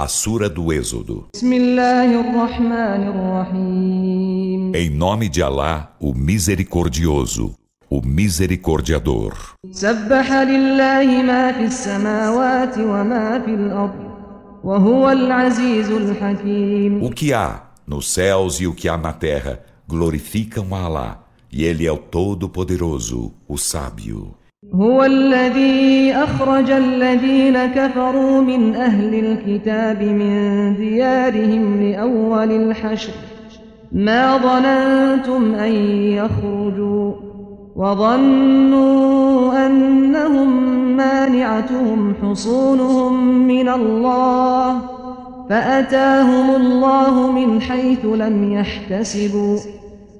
A Sura do Êxodo. Em nome de Alá, o Misericordioso, o Misericordiador. O que há nos céus e o que há na terra glorificam a Alá, e Ele é o Todo-Poderoso, o Sábio. هو الذي أخرج الذين كفروا من أهل الكتاب من ديارهم لأول الحشر. ما ظننتم أن يخرجوا وظنوا أنهم مانعتهم حصونهم من الله فأتاهم الله من حيث لم يحتسبوا.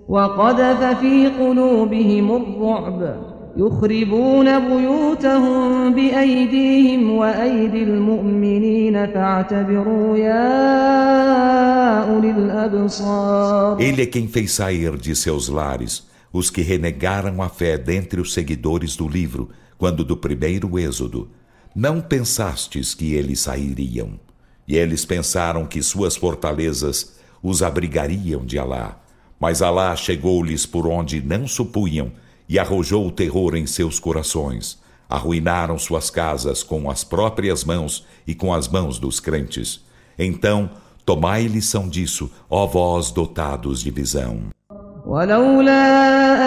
وقذف في قلوبهم الرعب. يخربون بيوتهم بأيديهم وأيدي المؤمنين فاعتبروا يا أولي الأبصار Ele é quem fez sair de seus lares os que renegaram a fé dentre os seguidores do livro, quando do primeiro êxodo. Não pensastes que eles sairiam. E eles pensaram que suas fortalezas os abrigariam de Alá. Mas Alá chegou-lhes por onde não supunham e arrojou o terror em seus corações. Arruinaram suas casas com as próprias mãos e com as mãos dos crentes. Então, tomai lição disso, ó vós dotados de visão. ولولا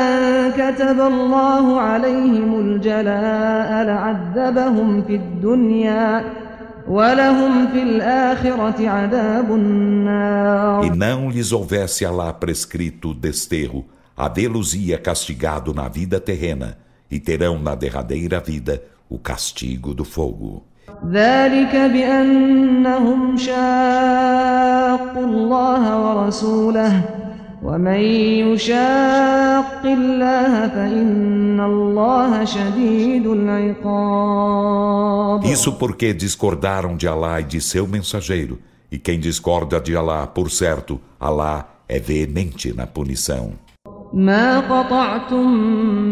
أن كتب الله عليهم الجلاء لعذبهم في الدنيا ولهم في الآخرة عذاب النار E não lhes houvesse Alá prescrito o desterro, havê-los-ia castigado na vida terrena, e terão na derradeira vida o castigo do fogo. Isso porque discordaram de Alá e de seu mensageiro, e quem discorda de Alá, por certo, Alá é veemente na punição. ما قطعتم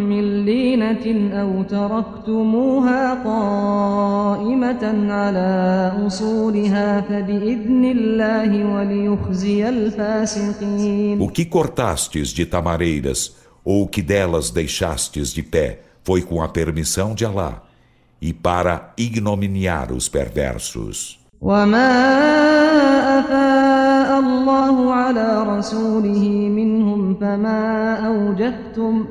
من لينة أو تركتموها قائمة على أصولها فبإذن الله وليخزي الفاسقين O que cortastes de tamareiras, ou o que delas deixastes de pé, foi com a permissão de Alá, e para ignominiar os perversos. وما أفاء الله على رسوله منهم فما أوجفتم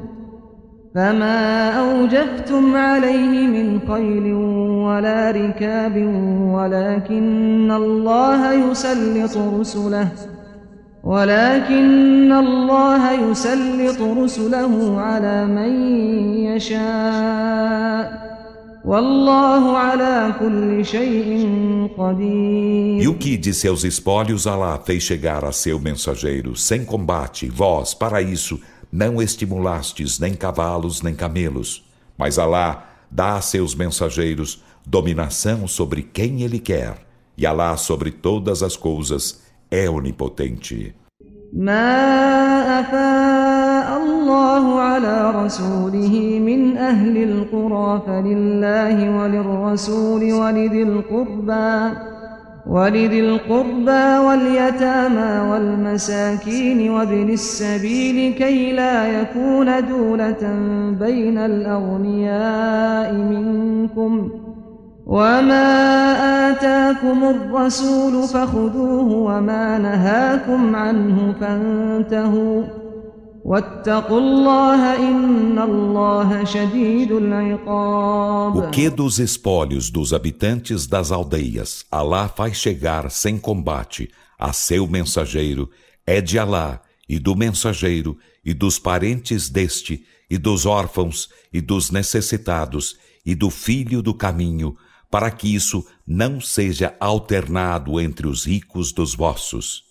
فما أوجفتم عليه من خيل ولا ركاب ولكن الله يسلط رسله ولكن الله يسلط رسله على من يشاء E o que de seus espólios Alá fez chegar a seu mensageiro sem combate, vós, para isso, não estimulastes nem cavalos nem camelos. Mas Alá dá a seus mensageiros dominação sobre quem ele quer, e Alá sobre todas as coisas é onipotente. ما أفاء الله على رسوله من أهل القرى فلله وللرسول ولذي القربى ولذي القربى واليتامى والمساكين وابن السبيل كي لا يكون دولة بين الأغنياء منكم. وما آتاكم الرسول فخذوه وما نهاكم عنه فانتهوا O que dos espólios dos habitantes das aldeias Alá faz chegar sem combate a seu mensageiro é de Alá e do mensageiro e dos parentes deste e dos órfãos e dos necessitados e do filho do caminho para que isso não seja alternado entre os ricos dos vossos.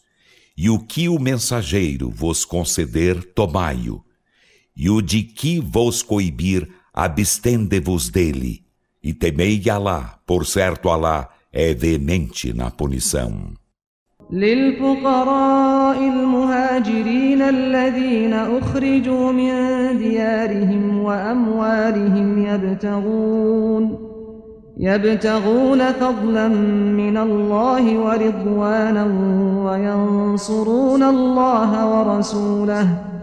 E o que o mensageiro vos conceder, tomai-o. E o de que vos coibir, abstende-vos dele. E temei Alá, por certo Alá é veemente na punição. للفقراء المهاجرين الذين أخرجوا من ديارهم وأموالهم يبتغون يبتغون فضلا من الله ورضوانا وينصرون الله ورسوله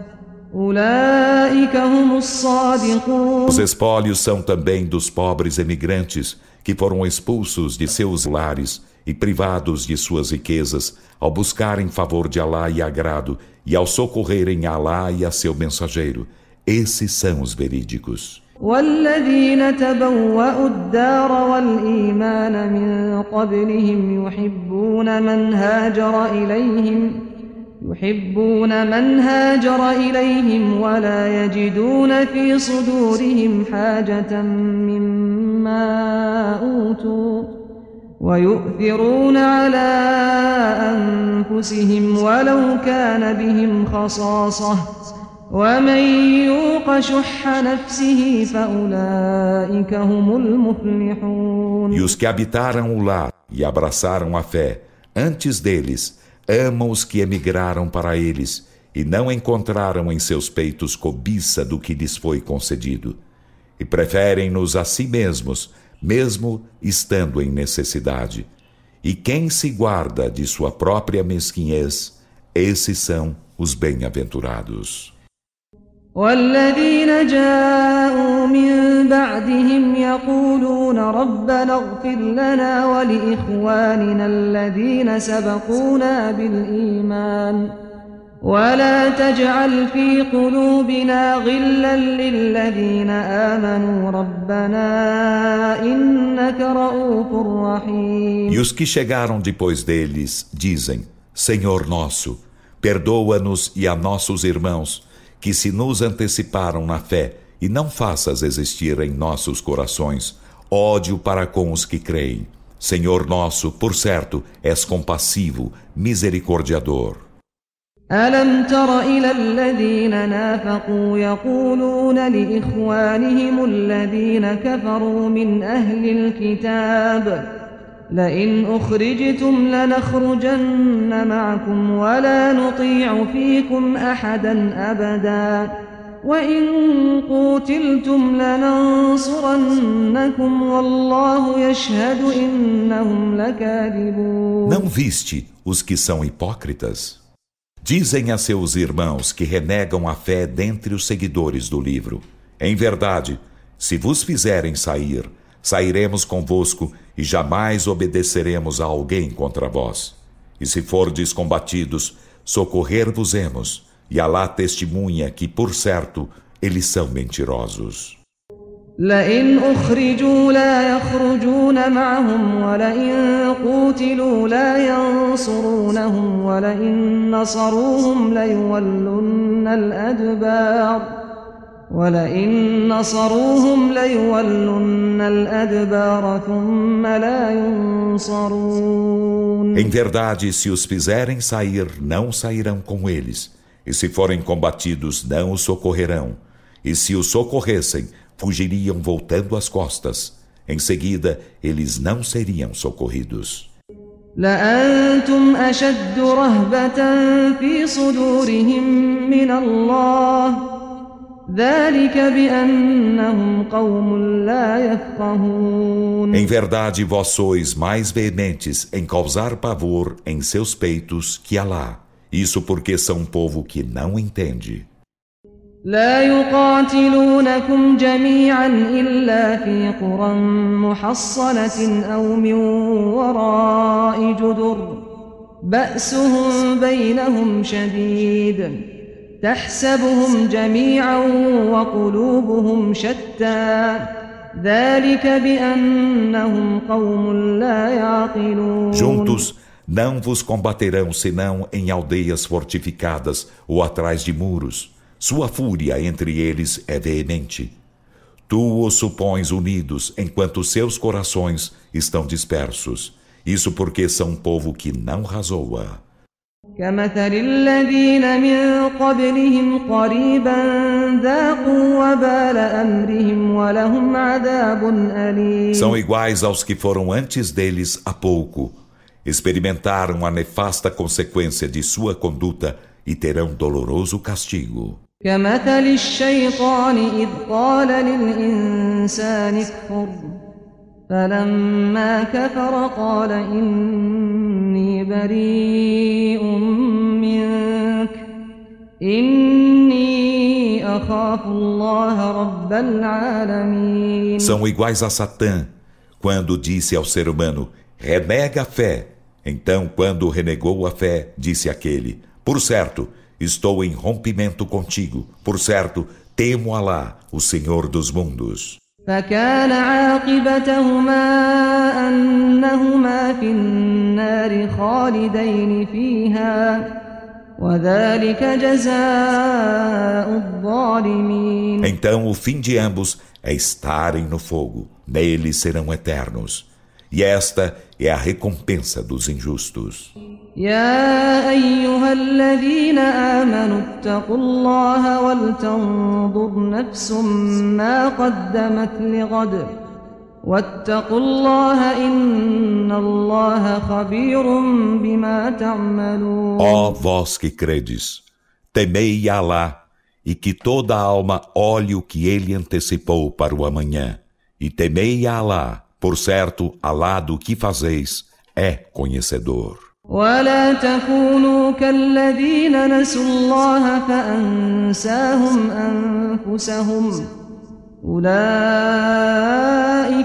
Os espólios são também dos pobres emigrantes que foram expulsos de seus lares e privados de suas riquezas ao buscarem favor de Alá e agrado e ao socorrerem Alá e a seu mensageiro. Esses são os verídicos. والذين تبوأوا الدار والإيمان من قبلهم يحبون من هاجر إليهم يحبون من هاجر إليهم ولا يجدون في صدورهم حاجة مما أوتوا ويؤثرون على أنفسهم ولو كان بهم خصاصة. E os que habitaram o lar e abraçaram a fé, antes deles, amam os que emigraram para eles e não encontraram em seus peitos cobiça do que lhes foi concedido. E preferem-nos a si mesmos, mesmo estando em necessidade. E quem se guarda de sua própria mesquinhez, esses são os bem-aventurados. والذين جاءوا من بعدهم يقولون ربنا اغفر لنا ولإخواننا الذين سبقونا بالإيمان ولا تجعل في قلوبنا غلا للذين آمنوا ربنا إنك رؤوف رحيم. E os que chegaram depois deles dizem, Senhor nosso, perdoa-nos e a nossos irmãos, que se nos anteciparam na fé, e não faças existir em nossos corações ódio para com os que creem. Senhor nosso, por certo, és compassivo, misericordiador. ألم تر إلى الذين نافقوا يقولون لإخوانهم الذين كفروا من أهل الكتاب لئن أخرجتم لنخرجن معكم ولا نطيع فيكم أحدا أبدا وإن قوتلتم لننصرنكم والله يشهد إنهم لكاذبون Não viste os que são hipócritas? Dizem a seus irmãos que renegam a fé dentre os seguidores do livro. Em verdade, se vos fizerem sair, sairemos convosco e jamais obedeceremos a alguém contra vós. E se fordes combatidos, socorrer-vos-emos, e Alá testemunha que, por certo, eles são mentirosos. لئن أخرجوا لا يخرجون معهم ولئن قوتلوا لا ينصرونهم ولئن نصروهم ليولن الأدبار ولئن نصروهم ليولن الأدبار ثم لا ينصرون Em verdade, se os fizerem sair, não sairão com eles. E se forem combatidos, não os socorrerão. E se os socorressem, fugiriam voltando as costas. Em seguida, eles não seriam socorridos. لأنتم أشد رهبة في صدورهم من الله Em verdade, vós sois mais veementes em causar pavor em seus peitos que Alá. Isso porque são um povo que não entende. لا يقاتلونكم جميعا إلا في قرى محصنة أو من وراء جدر بأسهم بينهم شديد تحسبهم جميعا وقلوبهم شتى ذلك بأنهم قوم لا يعقلون Juntos não vos combaterão senão em aldeias fortificadas ou atrás de muros. Sua fúria entre eles é veemente. Tu os supões unidos enquanto seus corações estão dispersos. Isso porque são um povo que não razoa. كمثل الذين من قبلهم قريبا ذاقوا وبال أمرهم ولهم عذاب أليم São iguais aos que foram antes deles há pouco. Experimentaram a nefasta consequência de sua conduta e terão doloroso castigo. كمثل الشيطان إذ قال للإنسان اكفر فلما كفر قال إني بريء منك إني أخاف الله رب العالمين São iguais a Satã, quando disse ao ser humano: renega a fé. Então, quando renegou a fé, disse aquele: Por certo, estou em rompimento contigo. Por certo, temo Alá, o Senhor dos mundos. فكان عاقبتهما أنهما في النار خالدين فيها وذلك جزاء الظالمين Então o fim de ambos é estarem no fogo, nele serão eternos. E esta é a recompensa dos injustos. يا أيها الذين آمنوا اتقوا الله ولتنظر نفس ما قدمت لغد واتقوا الله إن الله خبير بما تعملون Ó vós que credes, temei Alá, e que toda alma olhe o que ele antecipou para o amanhã. E temei Alá, por certo, Alá do que fazeis é conhecedor. ولا تكونوا كالذين نسوا الله فأنساهم أنفسهم أولئك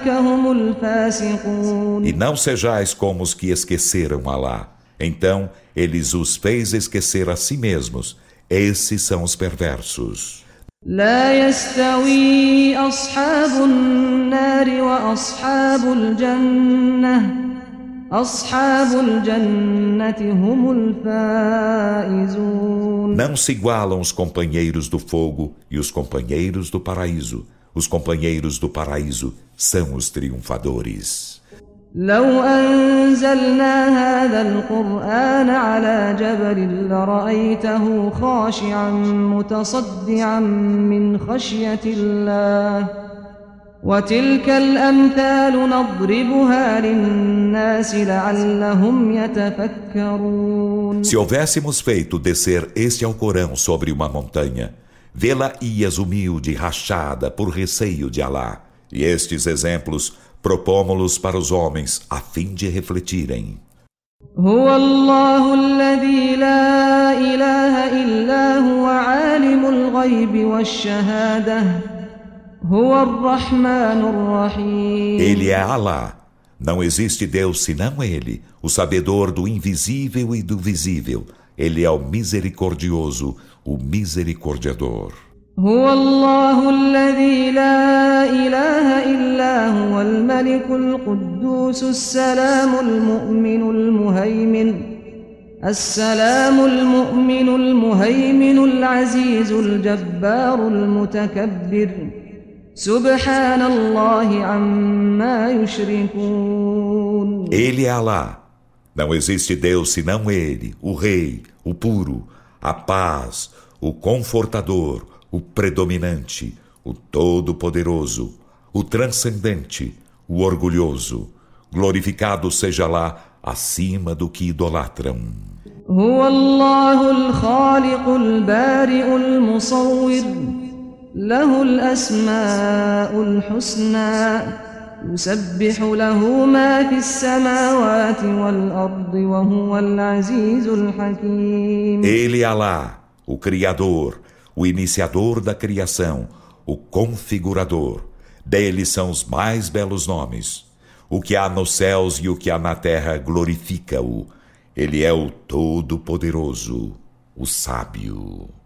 هم الفاسقون E não sejais como os que esqueceram Alá. Então eles os fez esquecer a si mesmos. Esses são os perversos. لا يستوي أصحاب النار وأصحاب الجنة أصحاب الجنة هم الفائزون Não se igualam os companheiros do fogo e os companheiros do paraíso. Os companheiros do paraíso são os triunfadores. لو أنزلنا هذا القرآن على جبل لرأيته خاشعا متصدعا من خشية الله وتلك الأمثال نضربها للناس لعلهم يتفكرون Se houvéssemos feito descer este Alcorão sobre uma montanha, vê-la-ias humilde, rachada, por receio de Alá. E estes exemplos propomos-los para os homens, a fim de refletirem. هو الله الذي لا إله إلا هو عالم الغيب والشهادة هو الرحمن الرحيم Ele é Alá. Não existe Deus senão Ele, o sabedor do invisível e do visível. Ele é o misericordioso, o misericordiador. هو الله الذي لا إله إلا هو الملك القدوس السلام المؤمن المهيمن السلام المؤمن المهيمن العزيز الجبار المتكبر سبحان الله عما يشركون Ele é Alá. Não existe Deus senão Ele, o Rei, o puro, a paz, o confortador, o predominante, o todo-poderoso, o transcendente, o orgulhoso. Glorificado seja lá acima do que idolatram. هو الله الخالق البارئ المصور له الأسماء الحسنى يسبح له ما في السماوات والأرض وهو العزيز الحكيم Ele é Alá, o Criador, o iniciador da criação, o configurador. Dele são os mais belos nomes. O que há nos céus e o que há na terra glorifica-o. Ele é o Todo-Poderoso, o Sábio.